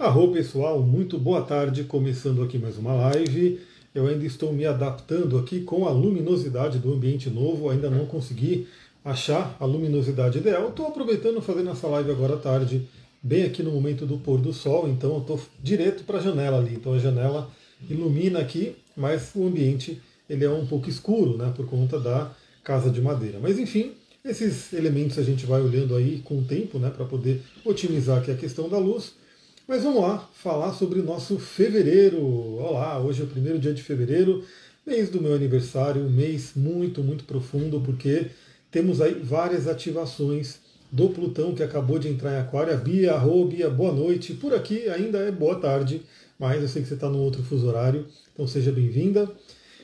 Arro pessoal, muito boa tarde, começando aqui mais uma live. Eu ainda estou me adaptando aqui com a luminosidade do ambiente novo, ainda não consegui achar a luminosidade ideal. Estou aproveitando fazendo essa live agora à tarde, bem aqui no momento do pôr do sol, então eu estou direto para a janela ali. Então a janela ilumina aqui, mas o ambiente ele é um pouco escuro, né, por conta da casa de madeira. Mas enfim, esses elementos a gente vai olhando aí com o tempo, né, para poder otimizar aqui a questão da luz. Mas vamos lá falar sobre o nosso fevereiro. Olá, hoje é o primeiro dia de fevereiro, mês do meu aniversário, um mês muito, muito profundo, porque temos aí várias ativações do Plutão que acabou de entrar em Aquário. Bia, arro, Bia, boa noite. Por aqui ainda é boa tarde, mas eu sei que você está no outro fuso horário, então seja bem-vinda.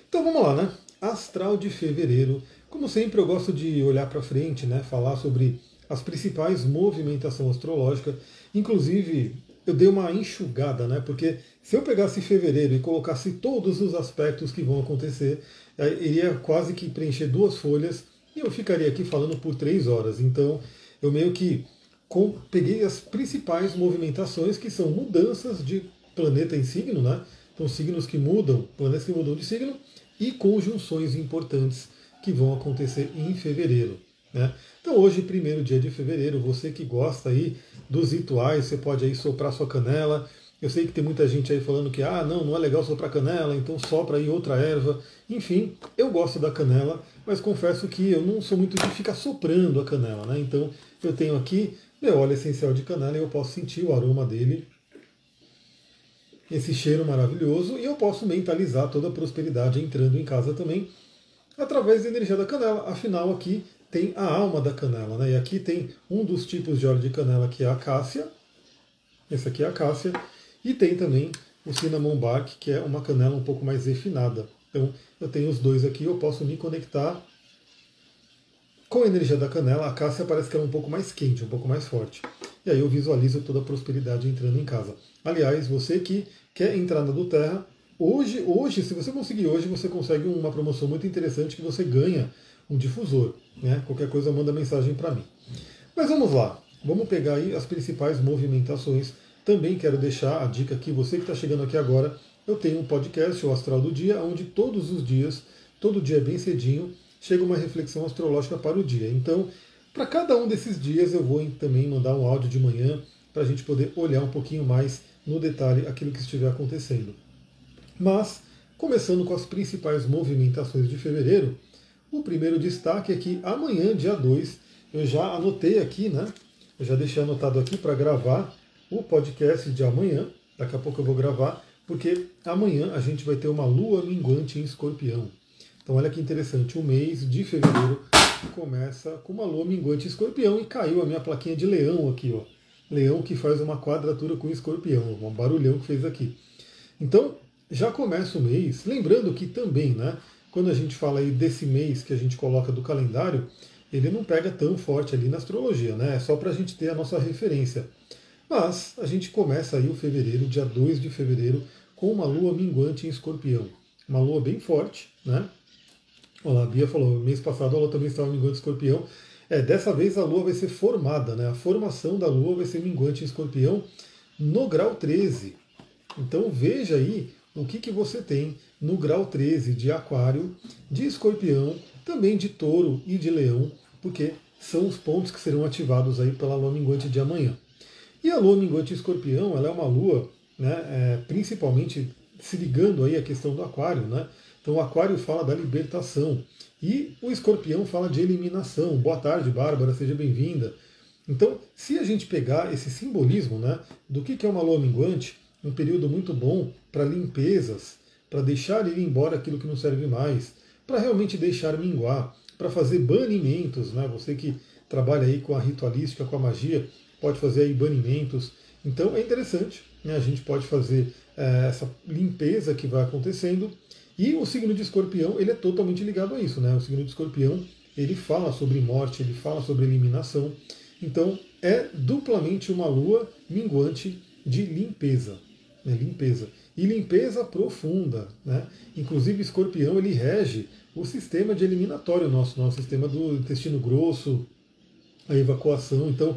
Então vamos lá, né? Astral de fevereiro. Como sempre, eu gosto de olhar para frente, né? Falar sobre as principais movimentações astrológicas. Inclusive, eu dei uma enxugada, né? Porque se eu pegasse fevereiro e colocasse todos os aspectos que vão acontecer, iria quase que preencher duas folhas e eu ficaria aqui falando por três horas. Então, eu meio que com, peguei as principais movimentações que são mudanças de planeta em signo, né? Então, signos que mudam, planetas que mudam de signo e conjunções importantes que vão acontecer em fevereiro. Né? Então hoje, primeiro dia de fevereiro, você que gosta aí dos rituais, você pode aí soprar sua canela. Eu sei que tem muita gente aí falando que ah, não, não é legal soprar canela, então sopra aí outra erva. Enfim, eu gosto da canela, mas confesso que eu não sou muito de ficar soprando a canela, né? Então eu tenho aqui meu óleo essencial de canela e eu posso sentir o aroma dele, esse cheiro maravilhoso, e eu posso mentalizar toda a prosperidade entrando em casa também, através da energia da canela. Afinal, aqui tem a alma da canela. Né? E aqui tem um dos tipos de óleo de canela que é a acácia. Esse aqui é a acácia. E tem também o cinnamon bark, que é uma canela um pouco mais refinada. Então eu tenho os dois aqui, eu posso me conectar com a energia da canela. A acácia parece que é um pouco mais quente, um pouco mais forte. E aí eu visualizo toda a prosperidade entrando em casa. Aliás, você que quer entrar na do Terra, hoje, hoje, se você conseguir hoje, você consegue uma promoção muito interessante que você ganha um difusor. Né? Qualquer coisa manda mensagem para mim. Mas vamos lá, vamos pegar aí as principais movimentações. Também quero deixar a dica aqui, você que está chegando aqui agora, eu tenho um podcast, o Astral do Dia, onde todos os dias, todo dia bem cedinho, chega uma reflexão astrológica para o dia. Então, para cada um desses dias, eu vou também mandar um áudio de manhã para a gente poder olhar um pouquinho mais no detalhe aquilo que estiver acontecendo. Mas, começando com as principais movimentações de fevereiro, o primeiro destaque é que amanhã, dia 2, eu já anotei aqui, né? Eu já deixei anotado aqui para gravar o podcast de amanhã. Daqui a pouco eu vou gravar, porque amanhã a gente vai ter uma lua minguante em escorpião. Então olha que interessante, o mês de fevereiro começa com uma lua minguante em escorpião e caiu a minha plaquinha de leão aqui, ó. Leão que faz uma quadratura com escorpião, um barulhão que fez aqui. Então, já começa o mês, lembrando que também, né? Quando a gente fala aí desse mês que a gente coloca do calendário, ele não pega tão forte ali na astrologia, né? É só para a gente ter a nossa referência. Mas a gente começa aí o fevereiro, dia 2 de fevereiro, com uma lua minguante em escorpião. Uma lua bem forte, né? Olha, a Bia falou, mês passado ela também estava minguante em escorpião. É, dessa vez a lua vai ser formada, né? A formação da lua vai ser minguante em escorpião no grau 13. Então veja aí o que, que você tem no grau 13 de Aquário, de Escorpião, também de Touro e de Leão, porque são os pontos que serão ativados aí pela lua minguante de amanhã. E a lua minguante Escorpião, ela é uma lua, né, é, principalmente se ligando aí à questão do Aquário, né? Então o Aquário fala da libertação e o Escorpião fala de eliminação. Boa tarde, Bárbara, seja bem-vinda. Então, se a gente pegar esse simbolismo, né, do que é uma lua minguante, um período muito bom para limpezas, para deixar ir embora aquilo que não serve mais, para realmente deixar minguar, para fazer banimentos, né? Você que trabalha aí com a ritualística, com a magia, pode fazer aí banimentos. Então é interessante, né? A gente pode fazer é, essa limpeza que vai acontecendo. E o signo de escorpião, ele é totalmente ligado a isso, né? O signo de escorpião, ele fala sobre morte, ele fala sobre eliminação. Então é duplamente uma lua minguante de limpeza né, limpeza. E limpeza profunda. Né? Inclusive, escorpião ele rege o sistema de eliminatório nosso, nosso sistema do intestino grosso, a evacuação. Então,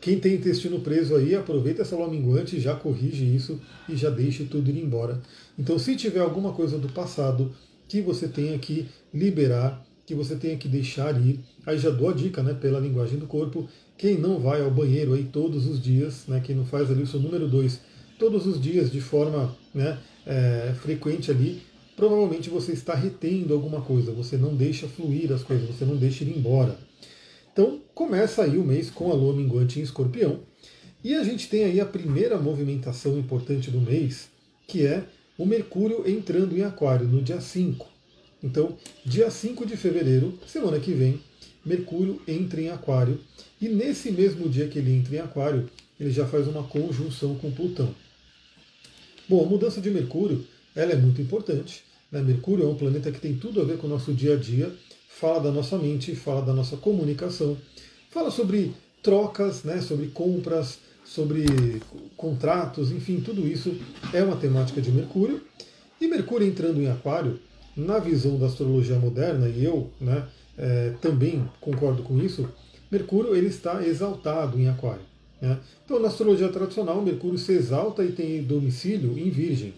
Quem tem intestino preso aí, aproveita essa lua minguante, já corrige isso e já deixe tudo ir embora. Então, se tiver alguma coisa do passado que você tenha que liberar, que você tenha que deixar ir, aí já dou a dica, né, pela linguagem do corpo, quem não vai ao banheiro aí todos os dias, né, quem não faz ali o seu número 2 todos os dias de forma né, é, frequente ali, provavelmente você está retendo alguma coisa, você não deixa fluir as coisas, você não deixa ir embora. Então começa aí o mês com a lua minguante em escorpião. E a gente tem aí a primeira movimentação importante do mês, que é o Mercúrio entrando em Aquário no dia 5. Então, dia 5 de fevereiro, semana que vem, Mercúrio entra em Aquário. E nesse mesmo dia que ele entra em Aquário, ele já faz uma conjunção com Plutão. Bom, a mudança de Mercúrio ela é muito importante. Né? Mercúrio é um planeta que tem tudo a ver com o nosso dia a dia fala da nossa mente, fala da nossa comunicação, fala sobre trocas, né, sobre compras, sobre contratos, enfim, tudo isso é uma temática de Mercúrio. E Mercúrio entrando em Aquário, na visão da astrologia moderna, e eu né, é, também concordo com isso, Mercúrio ele está exaltado em Aquário. Né? Então, na astrologia tradicional, Mercúrio se exalta e tem domicílio em Virgem.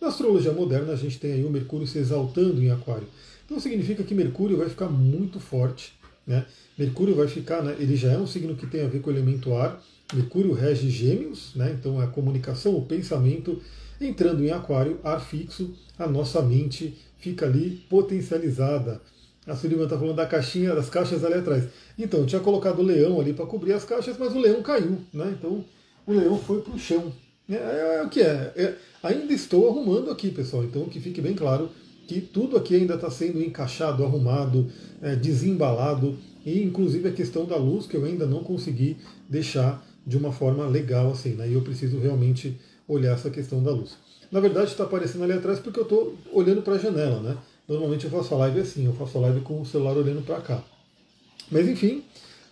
Na astrologia moderna, a gente tem aí o Mercúrio se exaltando em Aquário. Então significa que Mercúrio vai ficar muito forte. Né? Mercúrio vai ficar, né, ele já é um signo que tem a ver com o elemento ar. Mercúrio rege gêmeos, né, então é a comunicação, o pensamento. Entrando em aquário, ar fixo, a nossa mente fica ali potencializada. A Sullivan está falando da caixinha, das caixas ali atrás. Então, eu tinha colocado o leão ali para cobrir as caixas, mas o leão caiu. Né? Então, o leão foi para o chão. É, é, é, o que é. é. Ainda estou arrumando aqui, pessoal. Então, que fique bem claro que tudo aqui ainda está sendo encaixado, arrumado, é, desembalado, e inclusive a questão da luz que eu ainda não consegui deixar de uma forma legal assim, né? E eu preciso realmente olhar essa questão da luz. Na verdade está aparecendo ali atrás porque eu estou olhando para a janela, né? Normalmente eu faço a live assim, eu faço a live com o celular olhando para cá. Mas enfim,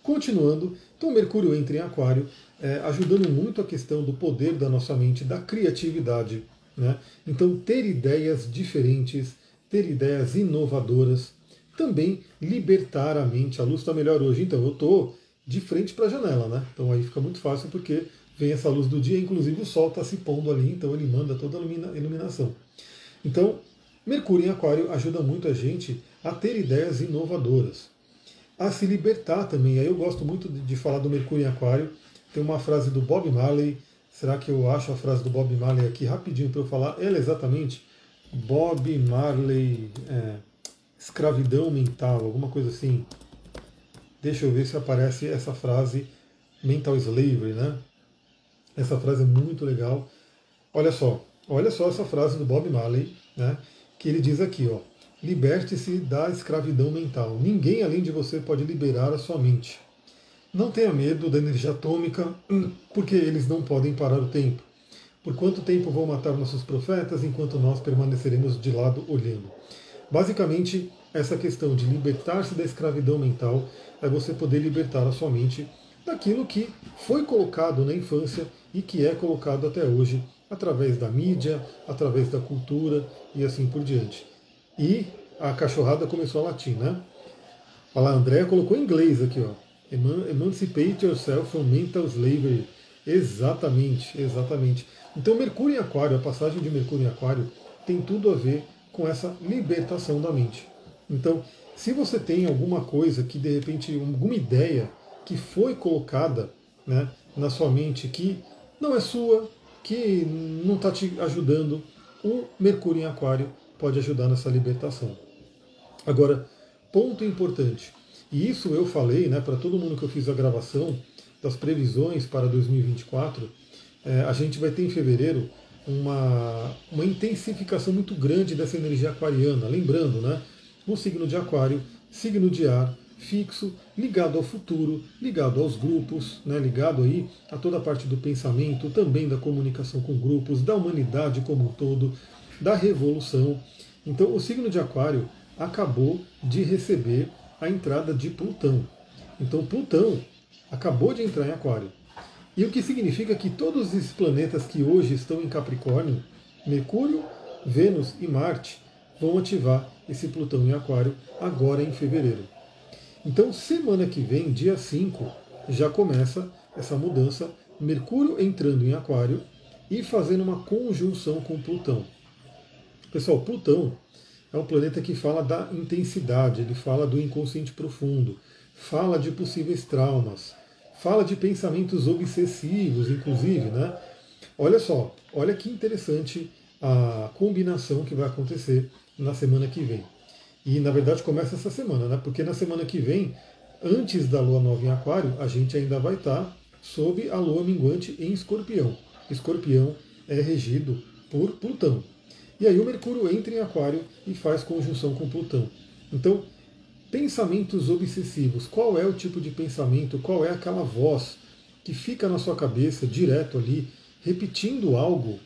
continuando, então Mercúrio entra em Aquário, é, ajudando muito a questão do poder da nossa mente, da criatividade. Né? Então, ter ideias diferentes, ter ideias inovadoras, também libertar a mente. A luz está melhor hoje, então eu estou de frente para a janela, né? Então aí fica muito fácil porque vem essa luz do dia, inclusive o sol está se pondo ali, então ele manda toda a iluminação. Então, Mercúrio em Aquário ajuda muito a gente a ter ideias inovadoras, a se libertar também. Aí eu gosto muito de falar do Mercúrio em Aquário. Tem uma frase do Bob Marley. Será que eu acho a frase do Bob Marley aqui rapidinho para eu falar? Ela é exatamente Bob Marley, é, escravidão mental, alguma coisa assim. Deixa eu ver se aparece essa frase, mental slavery, né? Essa frase é muito legal. Olha só, olha só essa frase do Bob Marley, né? Que ele diz aqui, ó. Liberte-se da escravidão mental. Ninguém além de você pode liberar a sua mente. Não tenha medo da energia atômica, porque eles não podem parar o tempo. Por quanto tempo vão matar nossos profetas enquanto nós permaneceremos de lado olhando? Basicamente, essa questão de libertar-se da escravidão mental é você poder libertar a sua mente daquilo que foi colocado na infância e que é colocado até hoje através da mídia, através da cultura e assim por diante. E a cachorrada começou a latir, né? Olha lá, a Andrea colocou em inglês aqui, ó. Emancipate yourself from mental slavery. Exatamente, exatamente. Então, Mercúrio em Aquário, a passagem de Mercúrio em Aquário, tem tudo a ver com essa libertação da mente. Então, se você tem alguma coisa que de repente, alguma ideia que foi colocada né, na sua mente que não é sua, que não está te ajudando, o Mercúrio em Aquário pode ajudar nessa libertação. Agora, ponto importante, e isso eu falei né, para todo mundo que eu fiz a gravação das previsões para 2024 é, a gente vai ter em fevereiro uma, uma intensificação muito grande dessa energia aquariana. Lembrando, né? Um signo de aquário, signo de ar, fixo, ligado ao futuro, ligado aos grupos, né, ligado aí a toda a parte do pensamento, também da comunicação com grupos, da humanidade como um todo, da revolução. Então, o signo de Aquário acabou de receber a entrada de Plutão. Então, Plutão acabou de entrar em Aquário. E o que significa que todos esses planetas que hoje estão em Capricórnio, Mercúrio, Vênus e Marte, vão ativar esse Plutão em Aquário agora em fevereiro. Então, semana que vem, dia 5, já começa essa mudança, Mercúrio entrando em Aquário e fazendo uma conjunção com Plutão. Pessoal, Plutão é um planeta que fala da intensidade, ele fala do inconsciente profundo, fala de possíveis traumas, fala de pensamentos obsessivos, inclusive, né? Olha só, olha que interessante a combinação que vai acontecer na semana que vem. E na verdade começa essa semana, né? Porque na semana que vem, antes da lua nova em Aquário, a gente ainda vai estar sob a lua minguante em Escorpião. Escorpião é regido por Plutão. E aí o Mercúrio entra em Aquário e faz conjunção com Plutão. Então, pensamentos obsessivos. Qual é o tipo de pensamento? Qual é aquela voz que fica na sua cabeça direto ali, repetindo algo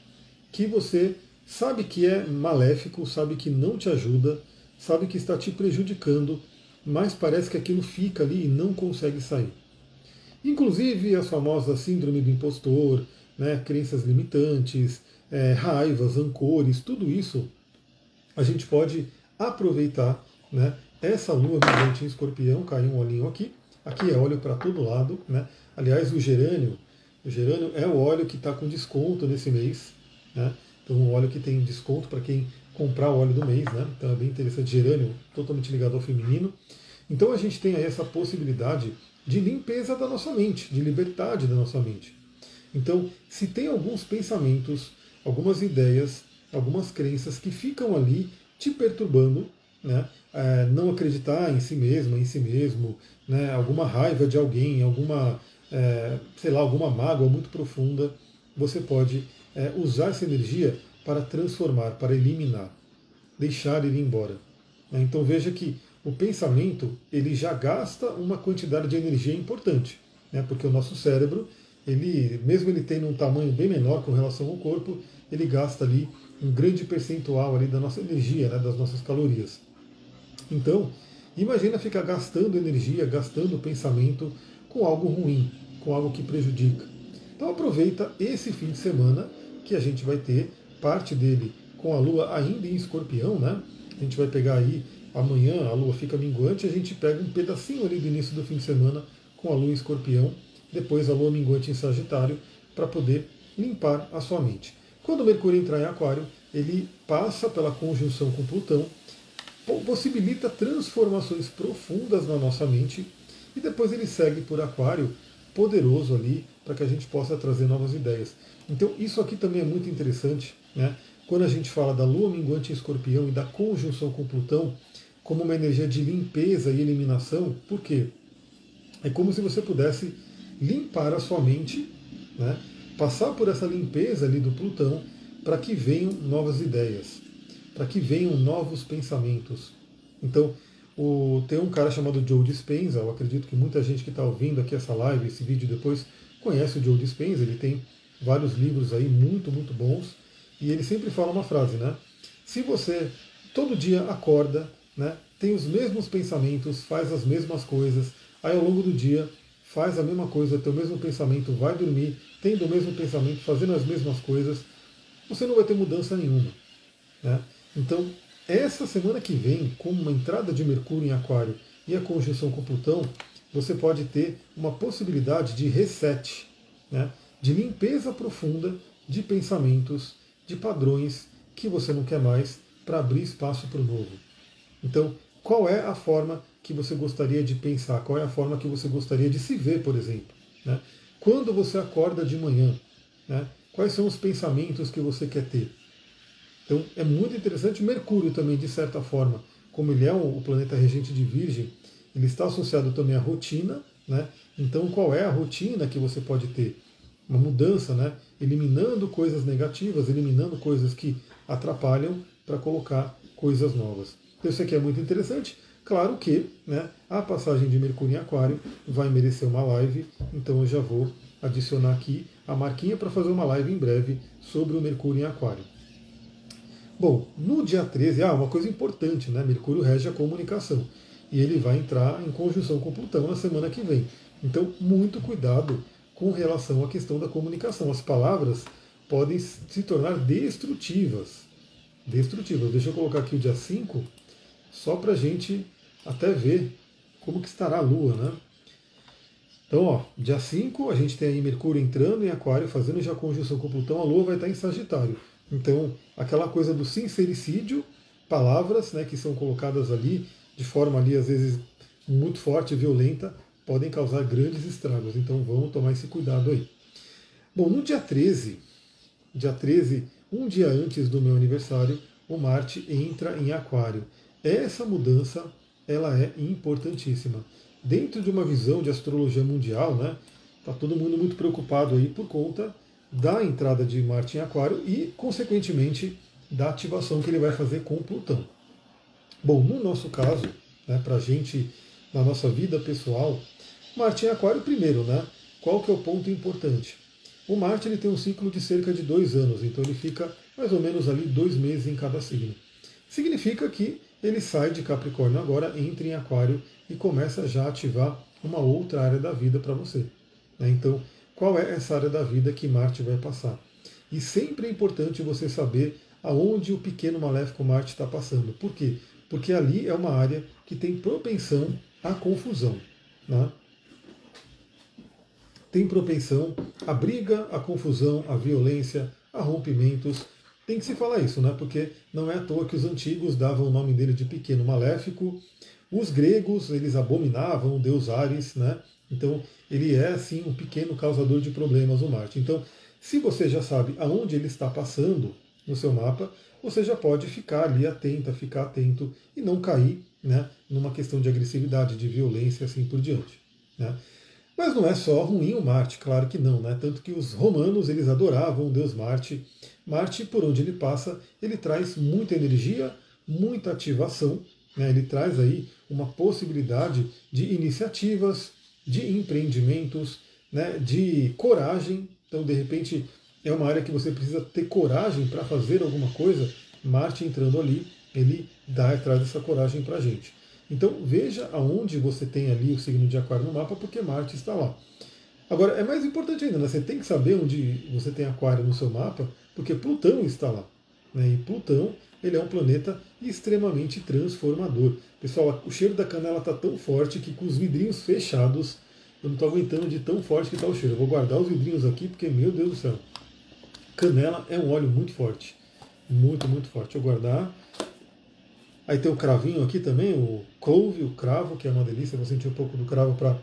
que você sabe que é maléfico, sabe que não te ajuda, sabe que está te prejudicando, mas parece que aquilo fica ali e não consegue sair. Inclusive as famosas síndrome do impostor, né, crenças limitantes, é, raivas, rancores, tudo isso a gente pode aproveitar né, essa lua minguante em escorpião, caiu um olhinho aqui, aqui é óleo para todo lado, né? aliás o gerânio, o gerânio é o óleo que está com desconto nesse mês, né? então um óleo que tem desconto para quem comprar o óleo do mês, né? então é bem interessante, gerânio totalmente ligado ao feminino, então a gente tem aí essa possibilidade de limpeza da nossa mente, de liberdade da nossa mente. Então, se tem alguns pensamentos, algumas ideias, algumas crenças que ficam ali te perturbando, né? É, não acreditar em si mesma, em si mesmo, né? alguma raiva de alguém, alguma, é, sei lá, alguma mágoa muito profunda, você pode é, usar essa energia para transformar, para eliminar, deixar ir embora. Né? Então veja que o pensamento ele já gasta uma quantidade de energia importante, né? porque o nosso cérebro, ele, mesmo ele tendo um tamanho bem menor com relação ao corpo, ele gasta ali um grande percentual ali da nossa energia, né? das nossas calorias. Então, imagina ficar gastando energia, gastando pensamento com algo ruim, com algo que prejudica. Então aproveita esse fim de semana que a gente vai ter parte dele com a Lua ainda em Escorpião, né? A gente vai pegar aí amanhã a Lua fica minguante, a gente pega um pedacinho ali do início do fim de semana com a Lua em Escorpião, depois a Lua minguante em Sagitário, para poder limpar a sua mente. Quando Mercúrio entrar em Aquário, ele passa pela conjunção com Plutão, possibilita transformações profundas na nossa mente e depois ele segue por Aquário, poderoso ali, para que a gente possa trazer novas ideias. Então, isso aqui também é muito interessante, né? Quando a gente fala da lua minguante em escorpião e da conjunção com Plutão, como uma energia de limpeza e eliminação, por quê? É como se você pudesse limpar a sua mente, né? passar por essa limpeza ali do Plutão, para que venham novas ideias, para que venham novos pensamentos. Então, o, tem um cara chamado Joe Dispenza, eu acredito que muita gente que está ouvindo aqui essa live, esse vídeo depois, conhece o Joe Dispenza, ele tem vários livros aí muito, muito bons, e ele sempre fala uma frase, né? Se você todo dia acorda, né, tem os mesmos pensamentos, faz as mesmas coisas, aí ao longo do dia faz a mesma coisa, tem o mesmo pensamento, vai dormir, tendo o mesmo pensamento, fazendo as mesmas coisas, você não vai ter mudança nenhuma. Né? Então, essa semana que vem, com uma entrada de Mercúrio em Aquário e a conjunção com Plutão, você pode ter uma possibilidade de reset, né? de limpeza profunda de pensamentos, de padrões que você não quer mais para abrir espaço para o novo. Então, qual é a forma que você gostaria de pensar? Qual é a forma que você gostaria de se ver, por exemplo? Né? Quando você acorda de manhã, né? quais são os pensamentos que você quer ter? Então, é muito interessante. Mercúrio também, de certa forma, como ele é o planeta regente de Virgem, ele está associado também à rotina. Né? Então, qual é a rotina que você pode ter? uma mudança, né? eliminando coisas negativas, eliminando coisas que atrapalham para colocar coisas novas. Então, isso aqui é muito interessante. Claro que né, a passagem de Mercúrio em Aquário vai merecer uma live, então eu já vou adicionar aqui a marquinha para fazer uma live em breve sobre o Mercúrio em Aquário. Bom, no dia 13, ah, uma coisa importante, né? Mercúrio rege a comunicação e ele vai entrar em conjunção com Plutão na semana que vem. Então, muito cuidado com relação à questão da comunicação. As palavras podem se tornar destrutivas. Destrutivas. Deixa eu colocar aqui o dia 5, só para a gente até ver como que estará a Lua. Né? Então, ó, dia 5 a gente tem aí Mercúrio entrando em Aquário, fazendo já conjunção com Plutão, a Lua vai estar em Sagitário. Então, aquela coisa do sincericídio, palavras né, que são colocadas ali de forma ali, às vezes, muito forte e violenta, podem causar grandes estragos. Então vamos tomar esse cuidado aí. Bom, no dia 13, dia 13, um dia antes do meu aniversário, o Marte entra em Aquário. Essa mudança, ela é importantíssima dentro de uma visão de astrologia mundial, né? Tá todo mundo muito preocupado aí por conta da entrada de Marte em Aquário e, consequentemente, da ativação que ele vai fazer com Plutão. Bom, no nosso caso, né, para a gente, na nossa vida pessoal, Marte em Aquário primeiro, né? Qual que é o ponto importante? O Marte ele tem um ciclo de cerca de dois anos, então ele fica mais ou menos ali dois meses em cada signo. Significa que ele sai de Capricórnio agora, entra em Aquário e começa já a ativar uma outra área da vida para você. Né? Então, qual é essa área da vida que Marte vai passar? E sempre é importante você saber aonde o pequeno maléfico Marte está passando. Por quê? Porque ali é uma área que tem propensão à confusão. Né? Tem propensão à briga, à confusão, à violência, a rompimentos. Tem que se falar isso, né? Porque não é à toa que os antigos davam o nome dele de pequeno maléfico os gregos, eles abominavam o deus Ares, né? Então, ele é, assim, um pequeno causador de problemas, o Marte. Então, se você já sabe aonde ele está passando no seu mapa, você já pode ficar ali atenta, ficar atento e não cair né, numa questão de agressividade, de violência, assim por diante. Né? Mas não é só ruim o Marte, claro que não, né? Tanto que os romanos eles adoravam o deus Marte. Marte, por onde ele passa, ele traz muita energia, muita ativação né? Ele traz aí uma possibilidade de iniciativas, de empreendimentos, né? de coragem. Então, de repente, é uma área que você precisa ter coragem para fazer alguma coisa. Marte entrando ali, ele dá traz essa coragem para a gente. Então veja aonde você tem ali o signo de Aquário no mapa, porque Marte está lá. Agora, é mais importante ainda, né? você tem que saber onde você tem Aquário no seu mapa, porque Plutão está lá. Né? E Plutão ele é um planeta extremamente transformador. Pessoal, o cheiro da canela está tão forte que com os vidrinhos fechados, eu não estou aguentando de tão forte que está o cheiro. Eu vou guardar os vidrinhos aqui porque, meu Deus do céu, canela é um óleo muito forte. Muito, muito forte. Eu guardar. Aí tem o cravinho aqui também, o couve, o cravo, que é uma delícia. vou sentir um pouco do cravo para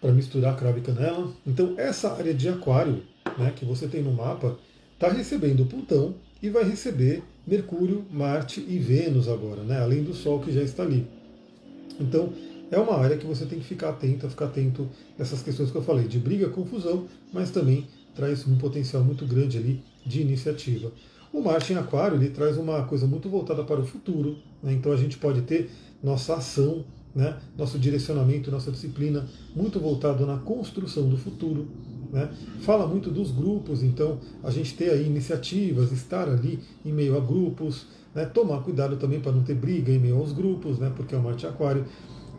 para misturar cravo e canela. Então essa área de aquário, né, que você tem no mapa, está recebendo Plutão e vai receber Mercúrio, Marte e Vênus agora, né? além do Sol que já está ali. Então, é uma área que você tem que ficar atento, ficar atento nessas questões que eu falei, de briga, confusão, mas também traz um potencial muito grande ali de iniciativa. O Marte em Aquário ele traz uma coisa muito voltada para o futuro, né? então a gente pode ter nossa ação, né? nosso direcionamento, nossa disciplina muito voltado na construção do futuro. Né? Fala muito dos grupos, então a gente ter aí iniciativas, estar ali em meio a grupos, né? tomar cuidado também para não ter briga em meio aos grupos, né? porque é o Marte Aquário.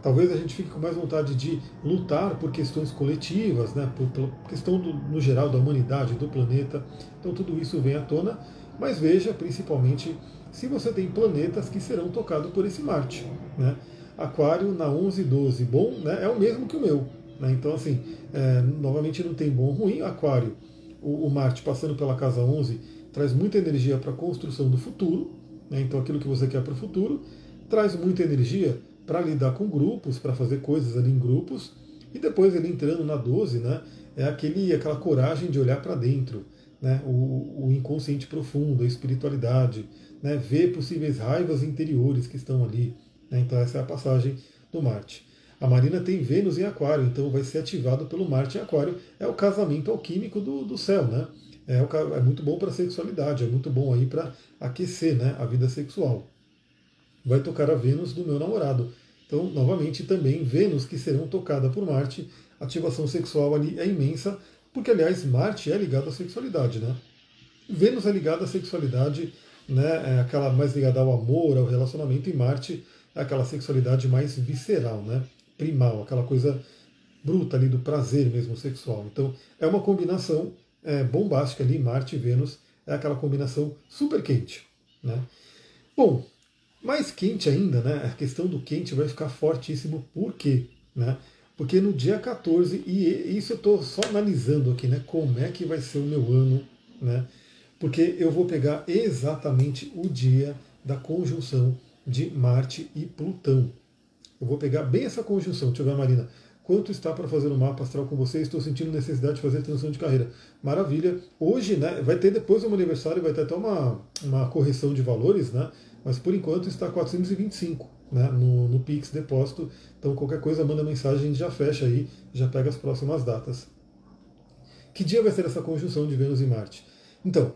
Talvez a gente fique com mais vontade de lutar por questões coletivas, né? por, por questão do, no geral da humanidade, do planeta. Então tudo isso vem à tona, mas veja principalmente se você tem planetas que serão tocados por esse Marte. Né? Aquário na 11 e 12, bom, né? é o mesmo que o meu. Né? Então, assim, é, novamente não tem bom ruim. Aquário, o, o, Marte passando pela casa 11, traz muita energia para a construção do futuro. Né? Então, aquilo que você quer para o futuro. Traz muita energia para lidar com grupos, para fazer coisas ali em grupos. E depois ele entrando na 12, né? é aquele, aquela coragem de olhar para dentro. Né? O, o, inconsciente profundo, a espiritualidade, né? ver possíveis raivas interiores que estão ali. Né? Então, essa é a passagem do Marte. A Marina tem Vênus em Aquário, então vai ser ativado pelo Marte em Aquário. É o casamento alquímico do, do céu, né? É, é muito bom para a sexualidade, é muito bom aí para aquecer né, a vida sexual. Vai tocar a Vênus do meu namorado. Então, novamente, também Vênus que serão tocada por Marte. Ativação sexual ali é imensa, porque, aliás, Marte é ligado à sexualidade, né? Vênus é ligada à sexualidade, né? É aquela mais ligada ao amor, ao relacionamento, e Marte é aquela sexualidade mais visceral, né? primal, aquela coisa bruta ali do prazer mesmo sexual. Então é uma combinação é, bombástica ali, Marte e Vênus, é aquela combinação super quente. Né? Bom, mais quente ainda, né? A questão do quente vai ficar fortíssimo, por quê? Né? Porque no dia 14, e isso eu estou só analisando aqui, né? Como é que vai ser o meu ano, né? Porque eu vou pegar exatamente o dia da conjunção de Marte e Plutão. Eu vou pegar bem essa conjunção. Deixa eu ver, Marina. Quanto está para fazer o um mapa astral com você? Estou sentindo necessidade de fazer transição de carreira. Maravilha. Hoje, né? Vai ter depois do meu aniversário, vai ter até uma, uma correção de valores, né? Mas por enquanto está 425 né, no, no Pix depósito. Então qualquer coisa manda mensagem, já fecha aí, já pega as próximas datas. Que dia vai ser essa conjunção de Vênus e Marte? Então,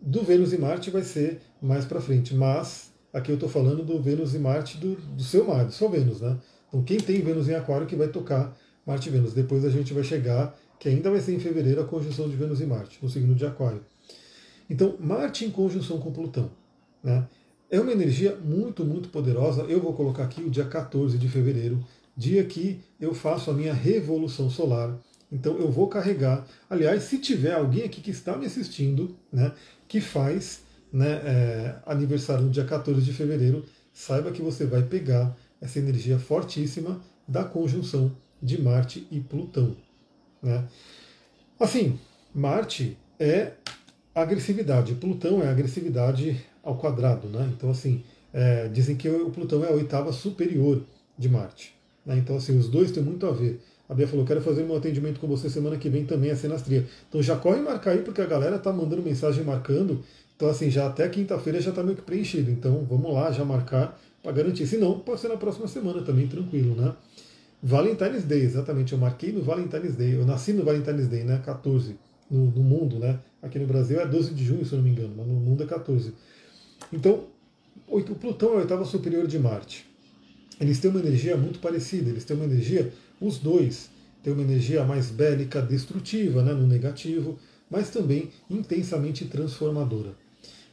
do Vênus e Marte vai ser mais para frente, mas aqui eu estou falando do Vênus e Marte do, do seu mar, do seu Vênus, né? Então quem tem Vênus em Aquário que vai tocar Marte e Vênus. Depois a gente vai chegar, que ainda vai ser em fevereiro, a conjunção de Vênus e Marte, no signo de Aquário. Então, Marte em conjunção com Plutão. Né? É uma energia muito, muito poderosa. Eu vou colocar aqui o dia 14 de fevereiro, dia que eu faço a minha revolução solar. Então eu vou carregar. Aliás, se tiver alguém aqui que está me assistindo, né, que faz né, é, aniversário no dia 14 de fevereiro, saiba que você vai pegar essa energia fortíssima da conjunção de Marte e Plutão. Né? Assim, Marte é agressividade, Plutão é agressividade ao quadrado. Né? Então, assim, é, dizem que o Plutão é a oitava superior de Marte. Né? Então, assim, os dois têm muito a ver. A Bia falou, quero fazer um atendimento com você semana que vem também, a Senastria. Então já corre marcar aí, porque a galera tá mandando mensagem marcando. Então, assim, já até quinta-feira já está meio que preenchido. Então, vamos lá, já marcar para garantir. Se não, pode ser na próxima semana também, tranquilo, né? Valentine's Day, exatamente. Eu marquei no Valentine's Day. Eu nasci no Valentine's Day, né? 14 no, no mundo, né? Aqui no Brasil é 12 de junho, se eu não me engano, mas no mundo é 14. Então, o Plutão é a oitava superior de Marte. Eles têm uma energia muito parecida, eles têm uma energia, os dois têm uma energia mais bélica, destrutiva, né, no negativo, mas também intensamente transformadora.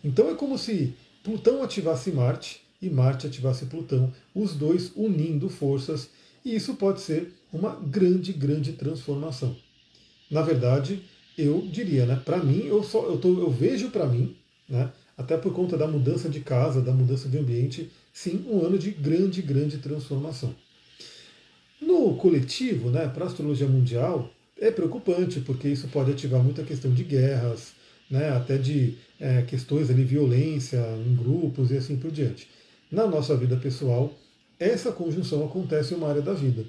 Então é como se Plutão ativasse Marte e Marte ativasse Plutão, os dois unindo forças, e isso pode ser uma grande, grande transformação. Na verdade, eu diria, né, para mim, eu, só, eu, tô, eu vejo para mim, né, até por conta da mudança de casa, da mudança de ambiente, sim, um ano de grande, grande transformação. No coletivo, né, para a astrologia mundial, é preocupante, porque isso pode ativar muita questão de guerras, né, até de é, questões de violência em grupos e assim por diante. Na nossa vida pessoal, essa conjunção acontece em uma área da vida.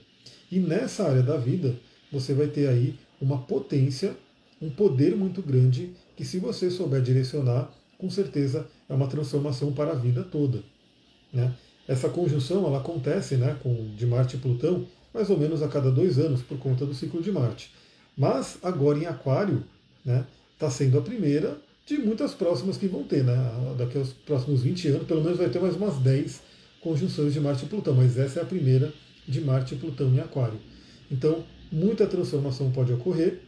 E nessa área da vida, você vai ter aí uma potência, um poder muito grande, que se você souber direcionar, com certeza é uma transformação para a vida toda. Né? Essa conjunção ela acontece né, com, de Marte e Plutão mais ou menos a cada dois anos por conta do ciclo de Marte. Mas agora em Aquário está né, tá sendo a primeira de muitas próximas que vão ter. Né? Daqui aos próximos 20 anos, pelo menos vai ter mais umas 10 conjunções de Marte e Plutão, mas essa é a primeira de Marte e Plutão em Aquário. Então, muita transformação pode ocorrer.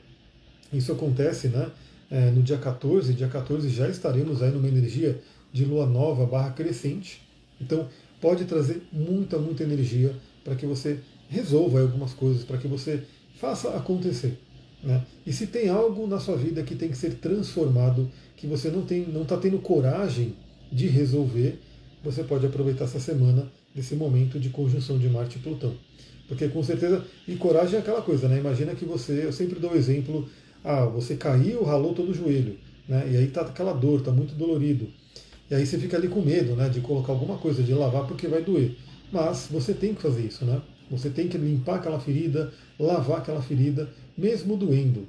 Isso acontece né, é, no dia 14, dia 14 já estaremos aí numa energia de lua nova barra crescente. Então pode trazer muita, muita energia para que você resolva algumas coisas, para que você faça acontecer. Né? E se tem algo na sua vida que tem que ser transformado, que você não está não tá tendo coragem de resolver, você pode aproveitar essa semana desse momento de conjunção de Marte e Plutão. Porque com certeza, e coragem é aquela coisa, né? Imagina que você, eu sempre dou o exemplo ah, você caiu, ralou todo o joelho, né? E aí tá aquela dor, tá muito dolorido. E aí você fica ali com medo, né, de colocar alguma coisa, de lavar porque vai doer. Mas você tem que fazer isso, né? Você tem que limpar aquela ferida, lavar aquela ferida, mesmo doendo,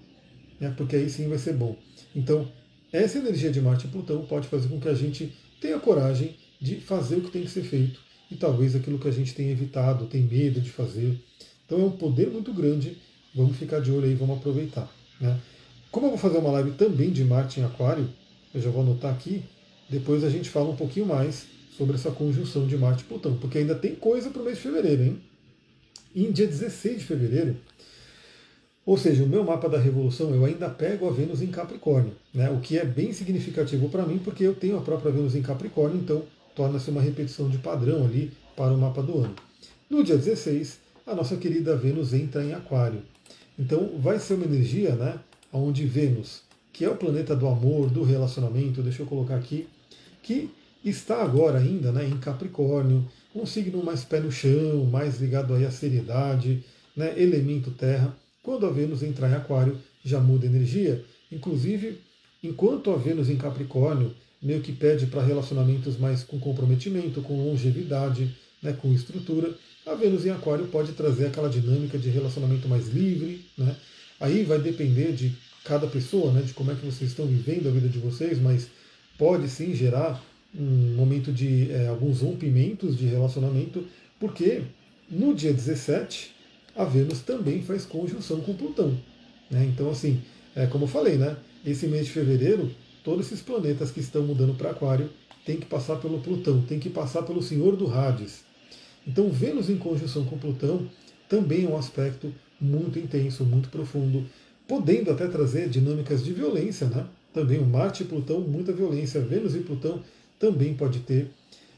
né? Porque aí sim vai ser bom. Então, essa energia de Marte e Plutão pode fazer com que a gente tenha coragem de fazer o que tem que ser feito e talvez aquilo que a gente tem evitado, tem medo de fazer. Então é um poder muito grande. Vamos ficar de olho aí, vamos aproveitar. Né? Como eu vou fazer uma live também de Marte em Aquário, eu já vou anotar aqui, depois a gente fala um pouquinho mais sobre essa conjunção de Marte e Plutão, porque ainda tem coisa para o mês de fevereiro, hein? Em dia 16 de fevereiro, ou seja, o meu mapa da revolução eu ainda pego a Vênus em Capricórnio, né? o que é bem significativo para mim, porque eu tenho a própria Vênus em Capricórnio, então torna-se uma repetição de padrão ali para o mapa do ano. No dia 16, a nossa querida Vênus entra em Aquário. Então vai ser uma energia, né, onde Vênus, que é o planeta do amor, do relacionamento, deixa eu colocar aqui, que está agora ainda né, em Capricórnio, um signo mais pé no chão, mais ligado aí à seriedade, né, elemento terra. Quando a Vênus entrar em Aquário, já muda a energia. Inclusive, enquanto a Vênus em Capricórnio meio que pede para relacionamentos mais com comprometimento, com longevidade, né, com estrutura, a Vênus em Aquário pode trazer aquela dinâmica de relacionamento mais livre. Né? Aí vai depender de cada pessoa, né, de como é que vocês estão vivendo a vida de vocês, mas pode sim gerar um momento de é, alguns rompimentos de relacionamento, porque no dia 17 a Vênus também faz conjunção com Plutão. Né? Então, assim, é, como eu falei, né, esse mês de fevereiro, todos esses planetas que estão mudando para Aquário têm que passar pelo Plutão, tem que passar pelo Senhor do Hades. Então, Vênus em conjunção com Plutão também é um aspecto muito intenso, muito profundo, podendo até trazer dinâmicas de violência, né? Também o Marte e Plutão, muita violência. Vênus e Plutão também pode ter.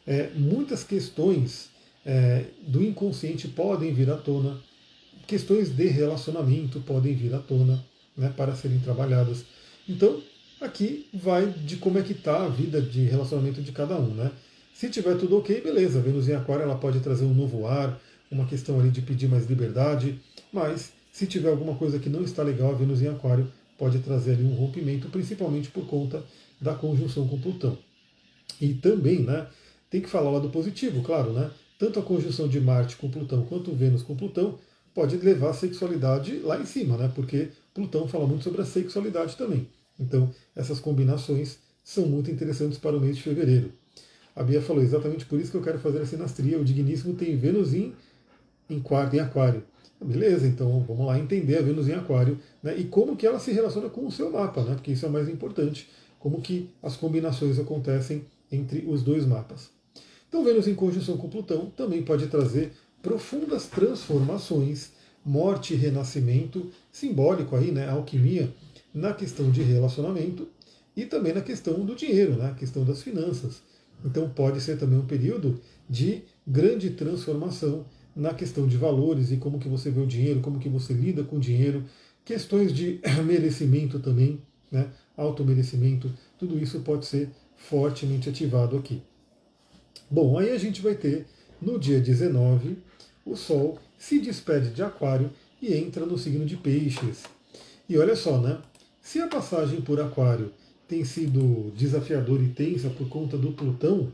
É, muitas questões é, do inconsciente podem vir à tona, questões de relacionamento podem vir à tona né, para serem trabalhadas. Então, aqui vai de como é que está a vida de relacionamento de cada um. Né? Se tiver tudo ok, beleza. Vênus em Aquário ela pode trazer um novo ar, uma questão ali de pedir mais liberdade, mas se tiver alguma coisa que não está legal, a Vênus em Aquário pode trazer ali um rompimento, principalmente por conta da conjunção com Plutão. E também, né, tem que falar o lado positivo, claro, né? Tanto a conjunção de Marte com Plutão quanto Vênus com Plutão pode levar a sexualidade lá em cima, né? Porque Plutão fala muito sobre a sexualidade também. Então, essas combinações são muito interessantes para o mês de fevereiro. A Bia falou exatamente por isso que eu quero fazer a sinastria. O digníssimo tem Vênus em, em quarto, em aquário. Beleza, então vamos lá entender a Vênus em aquário né, e como que ela se relaciona com o seu mapa, né, porque isso é o mais importante, como que as combinações acontecem entre os dois mapas. Então, Vênus em conjunção com Plutão também pode trazer profundas transformações, morte e renascimento, simbólico aí, né, alquimia, na questão de relacionamento e também na questão do dinheiro, na né, questão das finanças. Então, pode ser também um período de grande transformação na questão de valores e como que você vê o dinheiro, como que você lida com o dinheiro, questões de merecimento também, né, automerecimento, tudo isso pode ser fortemente ativado aqui. Bom, aí a gente vai ter no dia 19 o Sol se despede de Aquário e entra no signo de Peixes. E olha só, né? Se a passagem por Aquário tem sido desafiadora e tensa por conta do Plutão,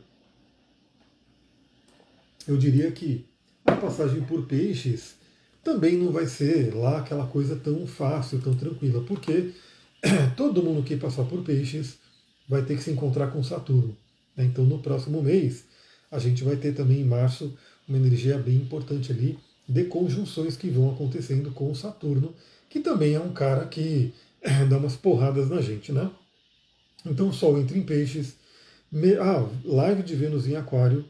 eu diria que a passagem por Peixes também não vai ser lá aquela coisa tão fácil, tão tranquila, porque todo mundo que passar por Peixes vai ter que se encontrar com Saturno. Né? Então, no próximo mês, a gente vai ter também em março uma energia bem importante ali de conjunções que vão acontecendo com o Saturno, que também é um cara que dá umas porradas na gente, né? Então o Sol entra em peixes. Ah, live de Vênus em Aquário.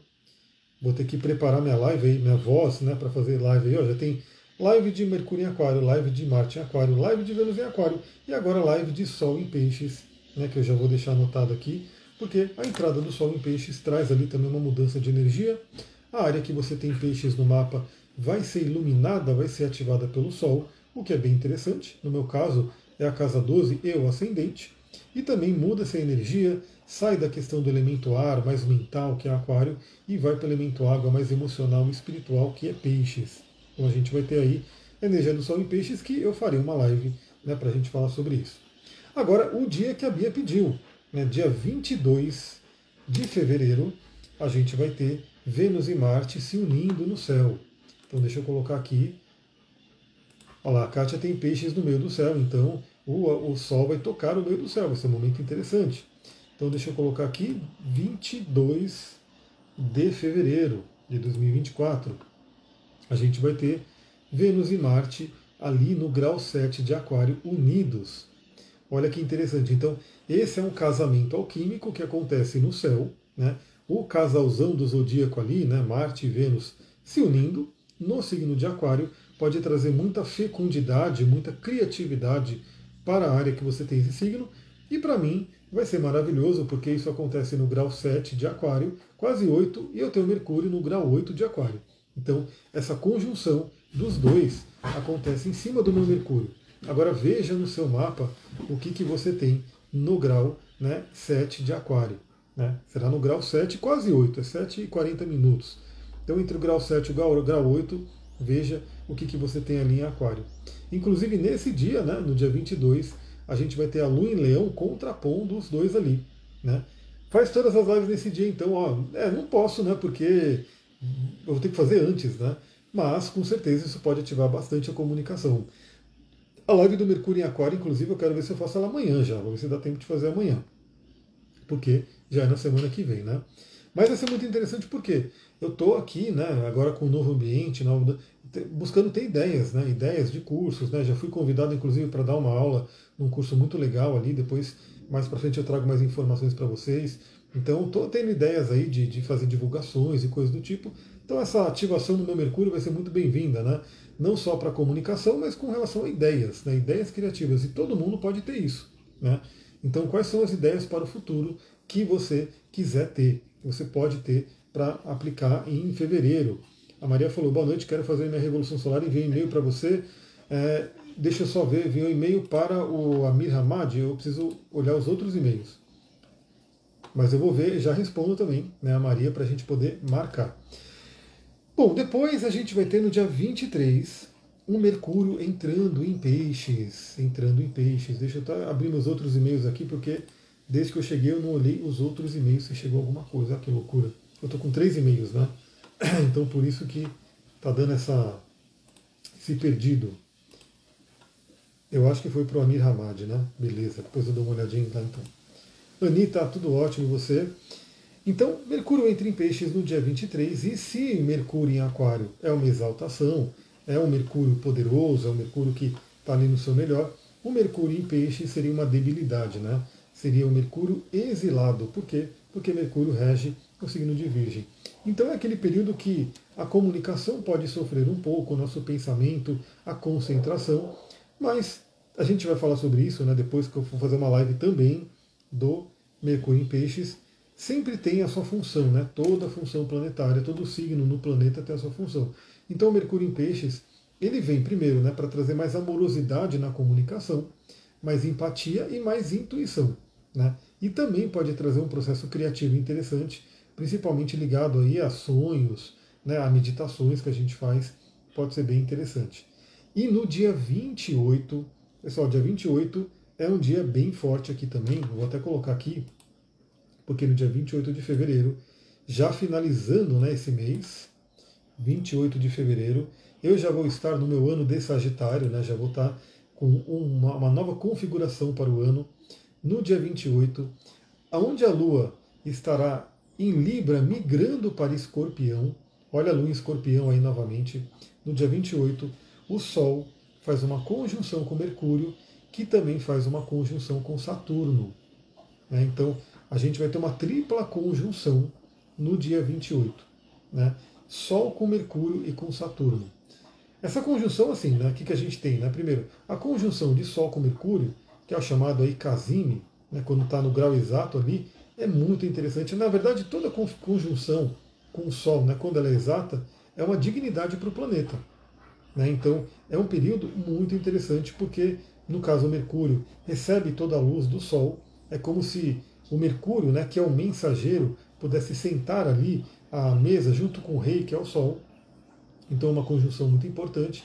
Vou ter que preparar minha live aí, minha voz, né, para fazer live aí. Ó, já tem live de Mercúrio em Aquário, live de Marte em Aquário, live de Vênus em Aquário e agora live de Sol em Peixes né, que eu já vou deixar anotado aqui, porque a entrada do Sol em Peixes traz ali também uma mudança de energia. A área que você tem peixes no mapa vai ser iluminada, vai ser ativada pelo Sol, o que é bem interessante. No meu caso, é a casa 12 e o ascendente. E também muda essa energia, sai da questão do elemento ar, mais mental, que é aquário, e vai para o elemento água, mais emocional e espiritual, que é peixes. Então a gente vai ter aí a energia do Sol em peixes, que eu farei uma live né, para a gente falar sobre isso. Agora, o dia que a Bia pediu, né, dia 22 de fevereiro, a gente vai ter Vênus e Marte se unindo no céu. Então, deixa eu colocar aqui. Olha lá, a Kátia tem peixes no meio do céu, então o, o Sol vai tocar no meio do céu, vai ser um momento interessante. Então, deixa eu colocar aqui 22 de fevereiro de 2024. A gente vai ter Vênus e Marte ali no grau 7 de Aquário unidos. Olha que interessante. Então, esse é um casamento alquímico que acontece no céu, né? O casalzão do zodíaco ali, né? Marte e Vênus se unindo no signo de Aquário pode trazer muita fecundidade, muita criatividade para a área que você tem esse signo. E para mim vai ser maravilhoso, porque isso acontece no grau 7 de Aquário, quase 8, e eu tenho Mercúrio no grau 8 de Aquário. Então, essa conjunção dos dois acontece em cima do meu Mercúrio. Agora veja no seu mapa o que, que você tem no grau né, 7 de aquário. Né? Será no grau 7, quase 8, é 7 e 40 minutos. Então entre o grau 7 e o grau, grau 8 veja o que, que você tem ali em Aquário. Inclusive nesse dia, né, no dia 22, a gente vai ter a Lua em Leão contrapondo os dois ali. Né? Faz todas as lives nesse dia, então, ó, é, não posso, né, porque eu vou ter que fazer antes, né? Mas com certeza isso pode ativar bastante a comunicação. A live do Mercúrio em Aquário, inclusive, eu quero ver se eu faço ela amanhã já, vou ver se dá tempo de fazer amanhã. Porque já é na semana que vem, né? Mas vai ser muito interessante porque eu estou aqui, né, agora com um novo ambiente, novo, buscando ter ideias, né, ideias de cursos, né, já fui convidado inclusive para dar uma aula num curso muito legal ali, depois mais para frente eu trago mais informações para vocês. Então estou tendo ideias aí de, de fazer divulgações e coisas do tipo. Então essa ativação do meu Mercúrio vai ser muito bem-vinda, né? Não só para comunicação, mas com relação a ideias, né? ideias criativas. E todo mundo pode ter isso. Né? Então quais são as ideias para o futuro que você quiser ter, que você pode ter para aplicar em fevereiro. A Maria falou, boa noite, quero fazer minha Revolução Solar, enviei um e-mail para você. É, deixa eu só ver, enviei um e-mail para o Amir Hamad, eu preciso olhar os outros e-mails. Mas eu vou ver, já respondo também, né, a Maria, para a gente poder marcar. Bom, depois a gente vai ter no dia 23 um Mercúrio entrando em peixes. Entrando em peixes. Deixa eu tá, abrir meus outros e-mails aqui, porque desde que eu cheguei eu não olhei os outros e-mails se chegou alguma coisa. Ah, que loucura. Eu estou com três e-mails, né? Então por isso que tá dando essa, esse perdido. Eu acho que foi para o Amir Hamad, né? Beleza, depois eu dou uma olhadinha lá então. Anitta, tudo ótimo, você? Então, Mercúrio entra em peixes no dia 23, e se Mercúrio em Aquário é uma exaltação, é um Mercúrio poderoso, é um Mercúrio que está ali no seu melhor, o Mercúrio em peixes seria uma debilidade, né? Seria o Mercúrio exilado. Por quê? Porque Mercúrio rege o signo de Virgem. Então é aquele período que a comunicação pode sofrer um pouco, o nosso pensamento, a concentração, mas a gente vai falar sobre isso né, depois que eu for fazer uma live também do Mercúrio em Peixes. Sempre tem a sua função, né? toda a função planetária, todo signo no planeta tem a sua função. Então o Mercúrio em Peixes, ele vem primeiro né, para trazer mais amorosidade na comunicação, mais empatia e mais intuição. Né? E também pode trazer um processo criativo interessante principalmente ligado aí a sonhos, né, a meditações que a gente faz, pode ser bem interessante. E no dia 28, pessoal, dia 28 é um dia bem forte aqui também, vou até colocar aqui, porque no dia 28 de fevereiro, já finalizando né, esse mês, 28 de fevereiro, eu já vou estar no meu ano de Sagitário, né, já vou estar com uma, uma nova configuração para o ano, no dia 28, onde a Lua estará em Libra, migrando para Escorpião. Olha a lua em Escorpião aí novamente. No dia 28, o Sol faz uma conjunção com Mercúrio, que também faz uma conjunção com Saturno. Né? Então, a gente vai ter uma tripla conjunção no dia 28. Né? Sol com Mercúrio e com Saturno. Essa conjunção, assim, né, o que, que a gente tem? Né? Primeiro, a conjunção de Sol com Mercúrio, que é o chamado aí casime, né, quando está no grau exato ali, é muito interessante. Na verdade, toda conjunção com o Sol, né, quando ela é exata, é uma dignidade para o planeta. Né? Então, é um período muito interessante, porque, no caso, o Mercúrio recebe toda a luz do Sol. É como se o Mercúrio, né, que é o mensageiro, pudesse sentar ali à mesa junto com o Rei, que é o Sol. Então, é uma conjunção muito importante.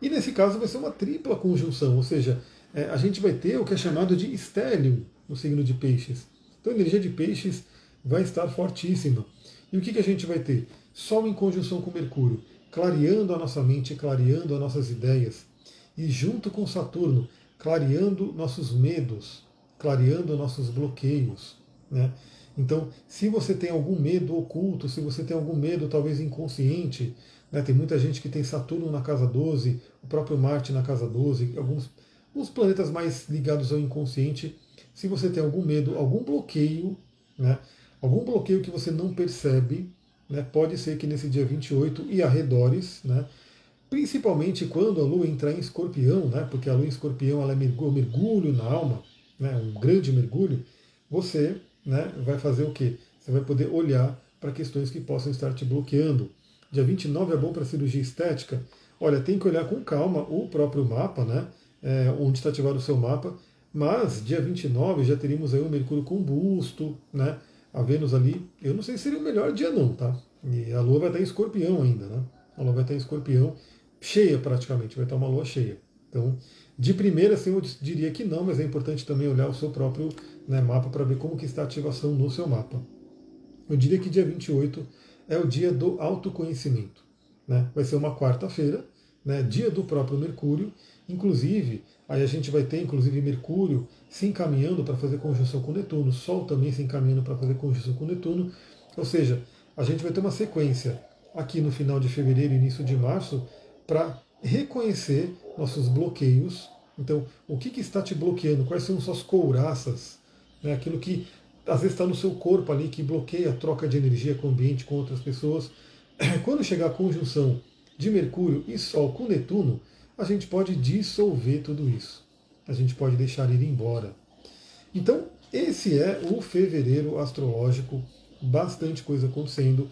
E nesse caso, vai ser uma tripla conjunção, ou seja, é, a gente vai ter o que é chamado de estélio no signo de Peixes. Então a energia de peixes vai estar fortíssima. E o que, que a gente vai ter? Sol em conjunção com Mercúrio, clareando a nossa mente, clareando as nossas ideias. E junto com Saturno, clareando nossos medos, clareando nossos bloqueios. Né? Então, se você tem algum medo oculto, se você tem algum medo talvez inconsciente, né? tem muita gente que tem Saturno na casa 12, o próprio Marte na casa 12, alguns, alguns planetas mais ligados ao inconsciente, se você tem algum medo, algum bloqueio, né, algum bloqueio que você não percebe, né, pode ser que nesse dia 28 e arredores, né, principalmente quando a lua entrar em escorpião, né, porque a lua em escorpião ela é mergulho, mergulho na alma, né, um grande mergulho, você né, vai fazer o quê? Você vai poder olhar para questões que possam estar te bloqueando. Dia 29 é bom para cirurgia estética. Olha, tem que olhar com calma o próprio mapa, né? É, onde está ativado o seu mapa, mas dia 29 já teríamos aí o Mercúrio combusto, né? A Vênus ali, eu não sei se seria o melhor dia não, tá? E a Lua vai estar em escorpião ainda, né? A Lua vai estar em escorpião, cheia praticamente, vai estar uma lua cheia. Então, de primeira, assim, eu diria que não, mas é importante também olhar o seu próprio né, mapa para ver como que está a ativação no seu mapa. Eu diria que dia 28 é o dia do autoconhecimento. Né? Vai ser uma quarta-feira, né, dia do próprio Mercúrio. Inclusive, aí a gente vai ter inclusive Mercúrio se encaminhando para fazer conjunção com Netuno, Sol também se encaminhando para fazer conjunção com Netuno. Ou seja, a gente vai ter uma sequência aqui no final de fevereiro início de março para reconhecer nossos bloqueios. Então, o que, que, está te bloqueando? Quais são suas couraças? Né? Aquilo que às vezes está no seu corpo ali, que bloqueia a troca de energia com o ambiente, com outras pessoas. Quando chegar a conjunção de Mercúrio e Sol com Netuno, a gente pode dissolver tudo isso. A gente pode deixar ir embora. Então, esse é o fevereiro astrológico, bastante coisa acontecendo.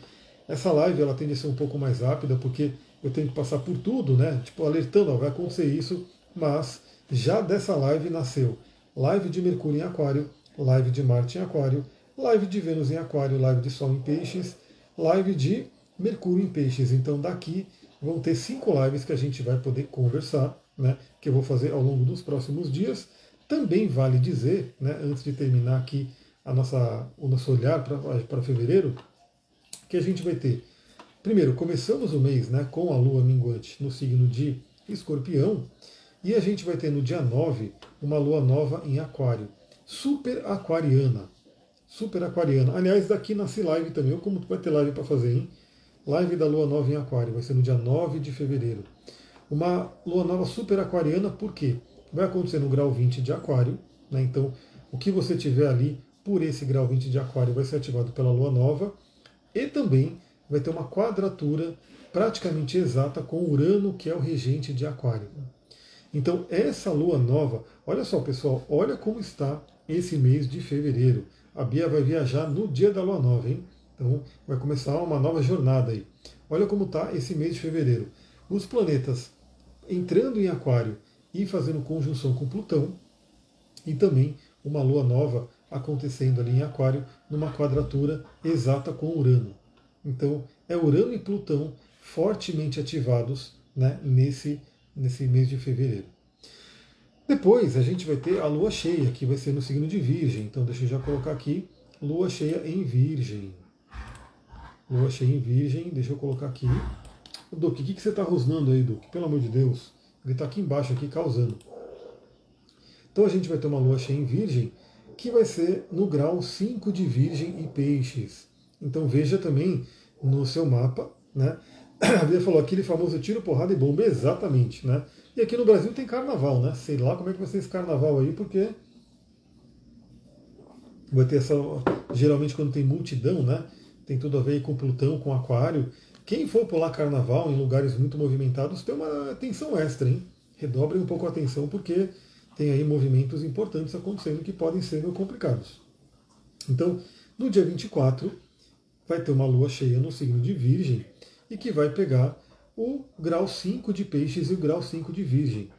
Essa live ela tende a ser um pouco mais rápida, porque eu tenho que passar por tudo, né? Tipo, alertando, ó, vai acontecer isso, mas já dessa live nasceu live de Mercúrio em Aquário, live de Marte em Aquário, live de Vênus em Aquário, live de Sol em Peixes, live de Mercúrio em Peixes. Então daqui vão ter cinco lives que a gente vai poder conversar, né? Que eu vou fazer ao longo dos próximos dias. Também vale dizer, né, antes de terminar aqui a nossa, o nosso olhar para fevereiro, que a gente vai ter Primeiro, começamos o mês né, com a lua minguante no signo de escorpião, e a gente vai ter no dia 9 uma lua nova em aquário, super aquariana. Super aquariana. Aliás, daqui nasce live também, ou como vai ter live para fazer, hein? Live da lua nova em aquário, vai ser no dia 9 de fevereiro. Uma lua nova super aquariana, por quê? Vai acontecer no grau 20 de aquário, né? Então, o que você tiver ali por esse grau 20 de aquário vai ser ativado pela lua nova, e também vai ter uma quadratura praticamente exata com Urano, que é o regente de Aquário. Então, essa lua nova, olha só pessoal, olha como está esse mês de fevereiro. A Bia vai viajar no dia da lua nova, hein? Então, vai começar uma nova jornada aí. Olha como está esse mês de fevereiro. Os planetas entrando em Aquário e fazendo conjunção com Plutão, e também uma lua nova acontecendo ali em Aquário, numa quadratura exata com Urano. Então, é Urano e Plutão fortemente ativados né, nesse, nesse mês de fevereiro. Depois a gente vai ter a lua cheia, que vai ser no signo de Virgem. Então, deixa eu já colocar aqui: lua cheia em Virgem. Lua cheia em Virgem, deixa eu colocar aqui. Duque, o que, que você está rosnando aí, Duque? Pelo amor de Deus. Ele está aqui embaixo, aqui causando. Então a gente vai ter uma lua cheia em Virgem, que vai ser no grau 5 de Virgem e Peixes. Então veja também no seu mapa, né? A Bia falou aquele famoso tiro, porrada e bomba, exatamente, né? E aqui no Brasil tem carnaval, né? Sei lá como é que vai ser esse carnaval aí, porque vai ter essa. Geralmente quando tem multidão, né? Tem tudo a ver com Plutão, com Aquário. Quem for pular carnaval em lugares muito movimentados tem uma atenção extra, hein? Redobrem um pouco a atenção, porque tem aí movimentos importantes acontecendo que podem ser meio complicados. Então, no dia 24, vai ter uma lua cheia no signo de Virgem e que vai pegar o grau 5 de Peixes e o grau 5 de Virgem.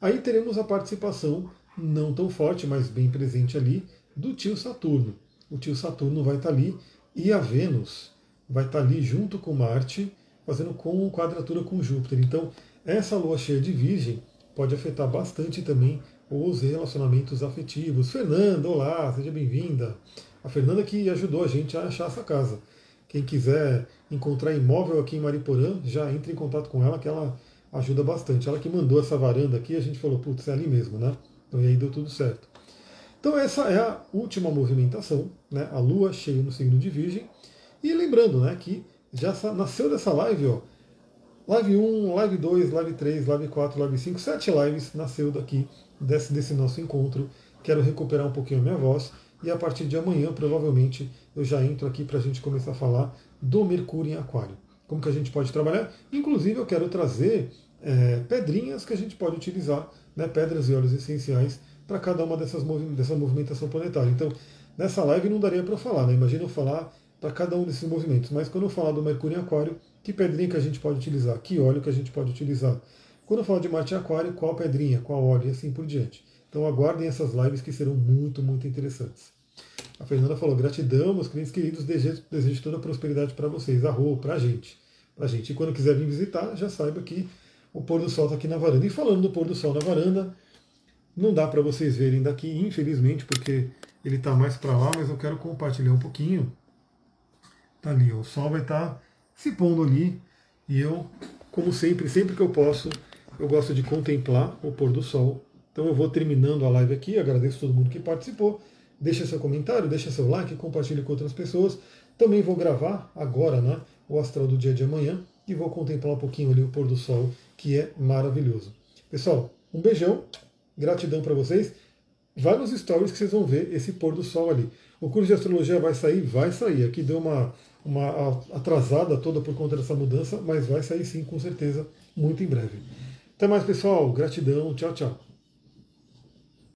Aí teremos a participação não tão forte, mas bem presente ali, do tio Saturno. O tio Saturno vai estar ali e a Vênus vai estar ali junto com Marte, fazendo com quadratura com Júpiter. Então, essa lua cheia de Virgem pode afetar bastante também os relacionamentos afetivos. Fernanda, olá, seja bem-vinda. A Fernanda que ajudou a gente a achar essa casa. Quem quiser encontrar imóvel aqui em Mariporã, já entre em contato com ela, que ela ajuda bastante. Ela que mandou essa varanda aqui, a gente falou, putz, é ali mesmo, né? Então e aí deu tudo certo. Então essa é a última movimentação, né? A Lua cheia no signo de Virgem. E lembrando, né, que já nasceu dessa live, ó. Live 1, Live 2, Live 3, Live 4, Live 5, sete lives nasceu daqui desse, desse nosso encontro. Quero recuperar um pouquinho a minha voz e a partir de amanhã, provavelmente, eu já entro aqui para a gente começar a falar do Mercúrio em Aquário. Como que a gente pode trabalhar? Inclusive, eu quero trazer é, pedrinhas que a gente pode utilizar, né, pedras e óleos essenciais, para cada uma dessas dessa movimentação planetária. Então, nessa live não daria para falar, né? Imagina eu falar para cada um desses movimentos. Mas quando eu falar do Mercúrio em Aquário, que pedrinha que a gente pode utilizar? Que óleo que a gente pode utilizar? Quando eu falar de Marte em Aquário, qual pedrinha, qual óleo e assim por diante. Então aguardem essas lives que serão muito, muito interessantes. A Fernanda falou: gratidão, meus clientes queridos, desejo, desejo toda a prosperidade para vocês, a rua, para a gente. Pra gente. E quando quiser vir visitar, já saiba que o pôr do sol está aqui na varanda. E falando do pôr do sol na varanda, não dá para vocês verem daqui, infelizmente, porque ele está mais para lá, mas eu quero compartilhar um pouquinho. Tá ali, ó, o sol vai estar tá se pondo ali e eu, como sempre, sempre que eu posso, eu gosto de contemplar o pôr do sol. Então eu vou terminando a live aqui, agradeço todo mundo que participou. Deixa seu comentário, deixa seu like, compartilhe com outras pessoas. Também vou gravar agora né, o astral do dia de amanhã e vou contemplar um pouquinho ali o pôr do sol, que é maravilhoso. Pessoal, um beijão, gratidão para vocês. Vai nos stories que vocês vão ver esse pôr do sol ali. O curso de astrologia vai sair? Vai sair. Aqui deu uma, uma atrasada toda por conta dessa mudança, mas vai sair sim, com certeza, muito em breve. Até mais, pessoal. Gratidão. Tchau, tchau.